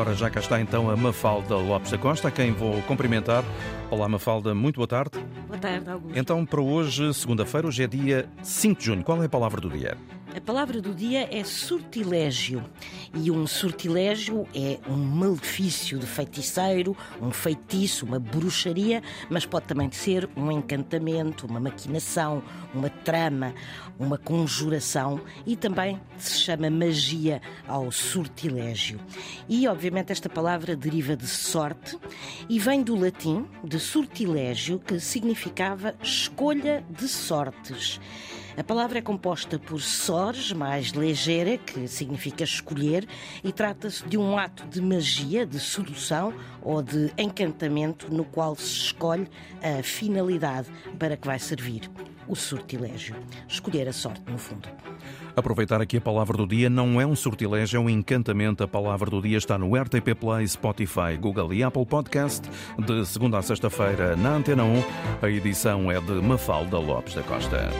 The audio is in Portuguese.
Ora, já cá está então a Mafalda Lopes da Costa, a quem vou cumprimentar. Olá, Mafalda, muito boa tarde. Boa tarde, Augusto. Então, para hoje, segunda-feira, hoje é dia 5 de junho. Qual é a palavra do dia? A palavra do dia é sortilégio. E um sortilégio é um malefício de feiticeiro, um feitiço, uma bruxaria, mas pode também ser um encantamento, uma maquinação, uma trama, uma conjuração e também se chama magia ao sortilégio. E, obviamente, esta palavra deriva de sorte e vem do latim de sortilégio, que significava escolha de sortes. A palavra é composta por sores, mais ligeira, que significa escolher, e trata-se de um ato de magia, de sedução ou de encantamento no qual se escolhe a finalidade para que vai servir. O sortilégio. Escolher a sorte, no fundo. Aproveitar aqui a palavra do dia não é um sortilégio, é um encantamento. A palavra do dia está no RTP Play, Spotify, Google e Apple Podcast, de segunda a sexta-feira na Antena 1. A edição é de Mafalda Lopes da Costa.